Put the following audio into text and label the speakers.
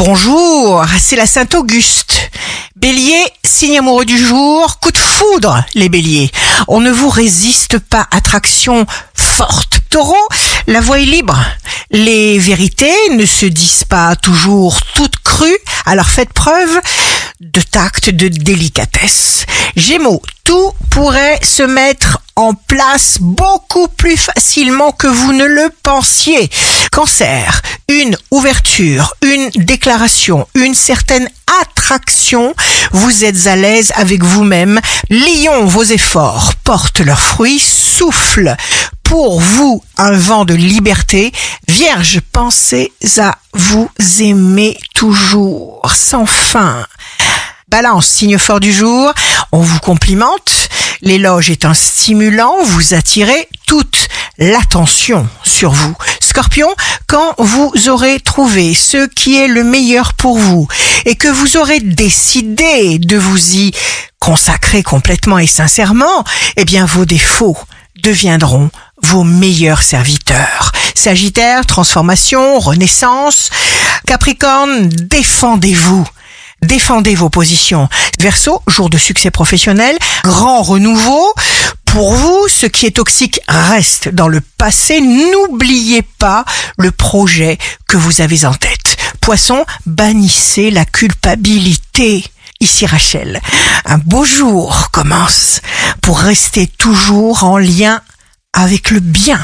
Speaker 1: Bonjour, c'est la Saint-Auguste. Bélier, signe amoureux du jour, coup de foudre, les béliers. On ne vous résiste pas, attraction forte. Taureau, la voie est libre. Les vérités ne se disent pas toujours toutes crues, alors faites preuve de tact, de délicatesse. Gémeaux, tout pourrait se mettre en place beaucoup plus facilement que vous ne le pensiez. Cancer, une ouverture, une déclaration, une certaine attraction, vous êtes à l'aise avec vous-même. Lion, vos efforts portent leurs fruits, souffle pour vous un vent de liberté. Vierge, pensez à vous aimer toujours, sans fin. Balance, signe fort du jour, on vous complimente, l'éloge est un stimulant, vous attirez toute l'attention sur vous. Scorpion, quand vous aurez trouvé ce qui est le meilleur pour vous et que vous aurez décidé de vous y consacrer complètement et sincèrement, eh bien vos défauts deviendront vos meilleurs serviteurs. Sagittaire, transformation, renaissance. Capricorne, défendez-vous. Défendez vos positions. Verseau, jour de succès professionnel, grand renouveau. Pour vous, ce qui est toxique reste dans le passé. N'oubliez pas le projet que vous avez en tête. Poisson, bannissez la culpabilité. Ici Rachel, un beau jour commence pour rester toujours en lien avec le bien.